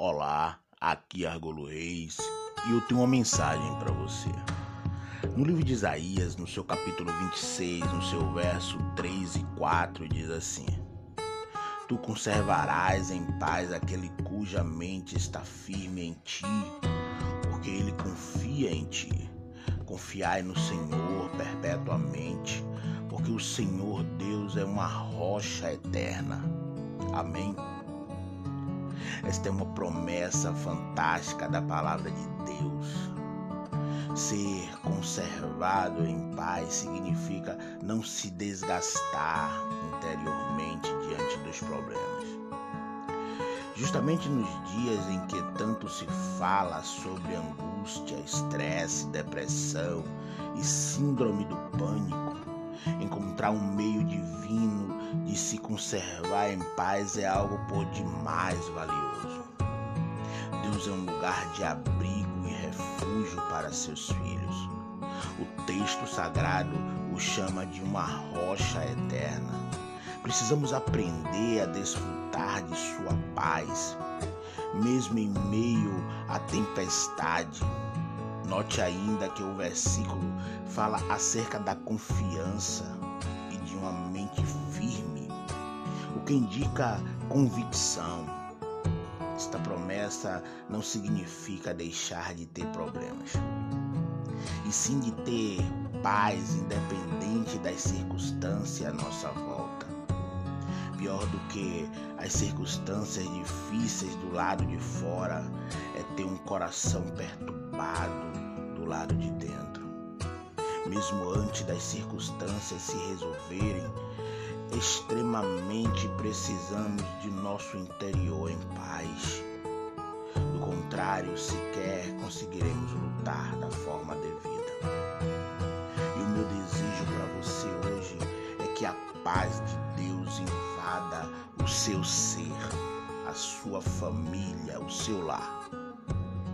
Olá, aqui é Argolo Reis e eu tenho uma mensagem para você. No livro de Isaías, no seu capítulo 26, no seu verso 3 e 4, diz assim: Tu conservarás em paz aquele cuja mente está firme em ti, porque ele confia em ti. Confiai no Senhor perpetuamente, porque o Senhor Deus é uma rocha eterna. Amém. Esta é uma promessa fantástica da palavra de Deus. Ser conservado em paz significa não se desgastar interiormente diante dos problemas. Justamente nos dias em que tanto se fala sobre angústia, estresse, depressão e síndrome do pânico, encontrar um meio divino de se conservar em paz é algo por demais valioso. Deus é um lugar de abrigo e refúgio para seus filhos. O texto sagrado o chama de uma rocha eterna. Precisamos aprender a desfrutar de sua paz, mesmo em meio à tempestade. Note ainda que o versículo fala acerca da confiança uma mente firme, o que indica convicção. Esta promessa não significa deixar de ter problemas, e sim de ter paz independente das circunstâncias à nossa volta. Pior do que as circunstâncias difíceis do lado de fora é ter um coração perturbado do lado de dentro. Mesmo antes das circunstâncias se resolverem, extremamente precisamos de nosso interior em paz. Do contrário, sequer conseguiremos lutar da forma devida. E o meu desejo para você hoje é que a paz de Deus invada o seu ser, a sua família, o seu lar.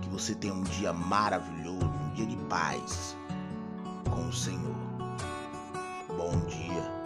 Que você tenha um dia maravilhoso, um dia de paz com o Senhor. Bom dia.